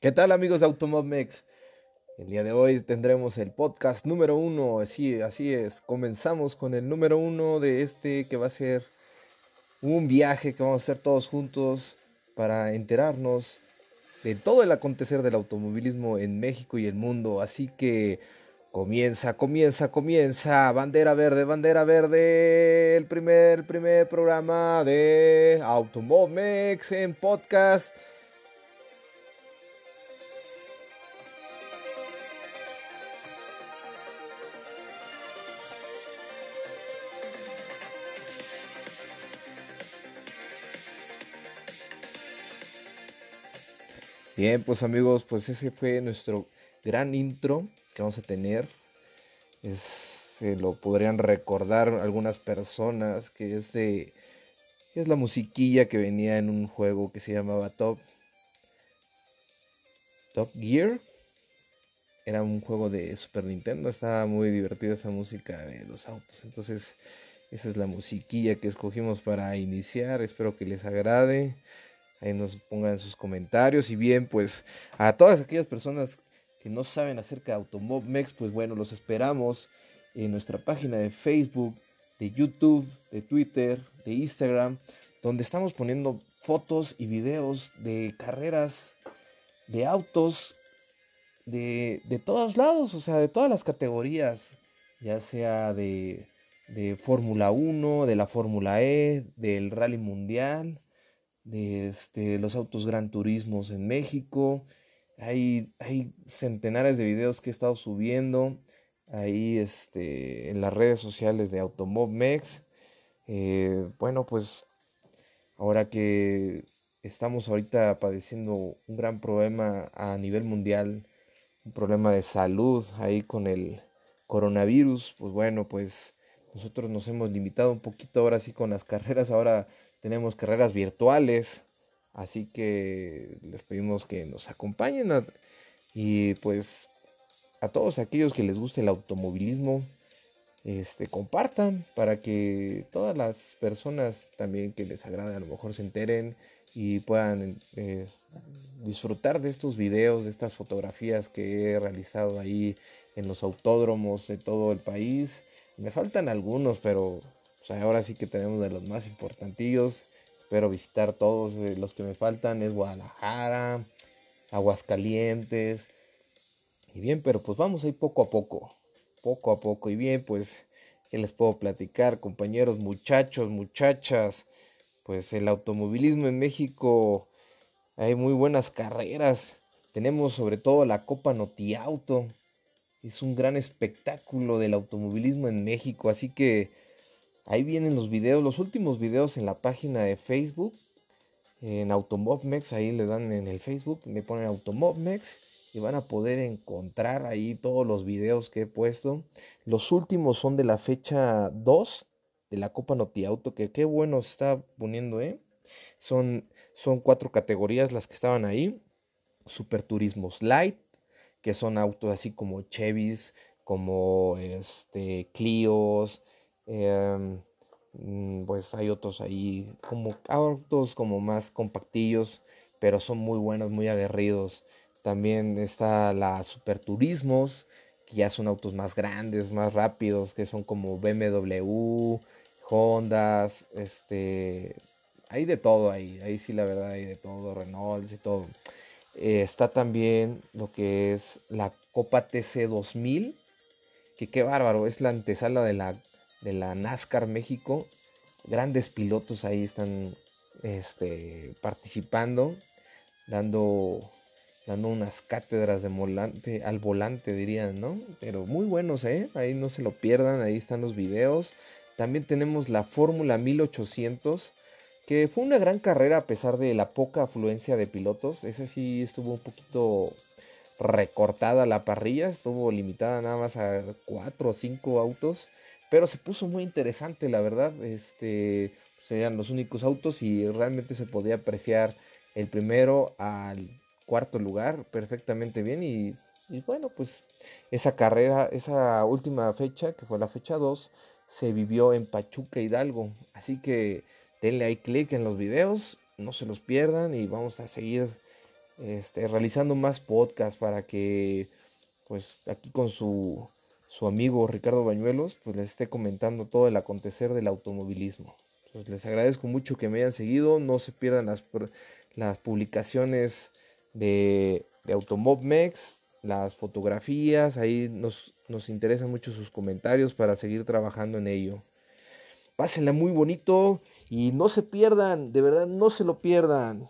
¿Qué tal amigos de Automobmex? El día de hoy tendremos el podcast número uno, así, así es, comenzamos con el número uno de este que va a ser un viaje que vamos a hacer todos juntos para enterarnos de todo el acontecer del automovilismo en México y el mundo, así que comienza, comienza, comienza, bandera verde, bandera verde, el primer, primer programa de Automobmex en podcast. Bien, pues amigos, pues ese fue nuestro gran intro que vamos a tener. se lo podrían recordar algunas personas que es de es la musiquilla que venía en un juego que se llamaba Top Top Gear. Era un juego de Super Nintendo, estaba muy divertida esa música de los autos. Entonces, esa es la musiquilla que escogimos para iniciar. Espero que les agrade. Ahí nos pongan sus comentarios. Y bien, pues a todas aquellas personas que no saben acerca de Automobmex, pues bueno, los esperamos en nuestra página de Facebook, de YouTube, de Twitter, de Instagram, donde estamos poniendo fotos y videos de carreras de autos de, de todos lados, o sea, de todas las categorías, ya sea de, de Fórmula 1, de la Fórmula E, del Rally Mundial de este, los autos Gran Turismos en México. Hay, hay centenares de videos que he estado subiendo ahí este, en las redes sociales de Automobmex. Eh, bueno, pues ahora que estamos ahorita padeciendo un gran problema a nivel mundial, un problema de salud ahí con el coronavirus, pues bueno, pues nosotros nos hemos limitado un poquito ahora sí con las carreras, ahora tenemos carreras virtuales, así que les pedimos que nos acompañen y pues a todos aquellos que les guste el automovilismo, este, compartan para que todas las personas también que les agrade a lo mejor se enteren y puedan eh, disfrutar de estos videos, de estas fotografías que he realizado ahí en los autódromos de todo el país. Me faltan algunos, pero ahora sí que tenemos de los más importantillos. Espero visitar todos eh, los que me faltan. Es Guadalajara, Aguascalientes. Y bien, pero pues vamos ahí poco a poco. Poco a poco. Y bien, pues, ¿qué les puedo platicar, compañeros, muchachos, muchachas? Pues el automovilismo en México hay muy buenas carreras. Tenemos sobre todo la Copa Noti Auto. Es un gran espectáculo del automovilismo en México. Así que Ahí vienen los videos, los últimos videos en la página de Facebook, en Automobmex, ahí le dan en el Facebook, le ponen Automobmex y van a poder encontrar ahí todos los videos que he puesto. Los últimos son de la fecha 2 de la Copa Noti Auto, que qué bueno está poniendo, ¿eh? Son, son cuatro categorías las que estaban ahí. Super Turismos Light, que son autos así como Chevys, como este, Clios, Em, mm, pues hay otros ahí, como autos como más compactillos, pero son muy buenos, muy aguerridos. También está la Super Turismos, que ya son autos más grandes, más rápidos, que son como BMW, Hondas, este, hay de todo ahí, ahí sí la verdad hay de todo, Renault y todo. Eh, está también lo que es la Copa TC 2000, que qué bárbaro, es la antesala de la de la NASCAR México. Grandes pilotos ahí están este, participando, dando, dando unas cátedras de volante, al volante dirían, ¿no? Pero muy buenos, ¿eh? Ahí no se lo pierdan, ahí están los videos. También tenemos la Fórmula 1800, que fue una gran carrera a pesar de la poca afluencia de pilotos. Ese sí estuvo un poquito recortada la parrilla, estuvo limitada nada más a cuatro o cinco autos. Pero se puso muy interesante, la verdad. Este, serían los únicos autos y realmente se podía apreciar el primero al cuarto lugar perfectamente bien. Y, bueno, pues esa carrera, esa última fecha, que fue la fecha 2, se vivió en Pachuca Hidalgo. Así que denle ahí clic en los videos, no se los pierdan y vamos a seguir este, realizando más podcasts para que pues aquí con su, su amigo Ricardo Bañuelos pues les esté comentando todo el acontecer del automovilismo. Pues les agradezco mucho que me hayan seguido, no se pierdan las, las publicaciones de, de Automobmex, las fotografías, ahí nos, nos interesan mucho sus comentarios para seguir trabajando en ello. Pásenla muy bonito y no se pierdan, de verdad no se lo pierdan.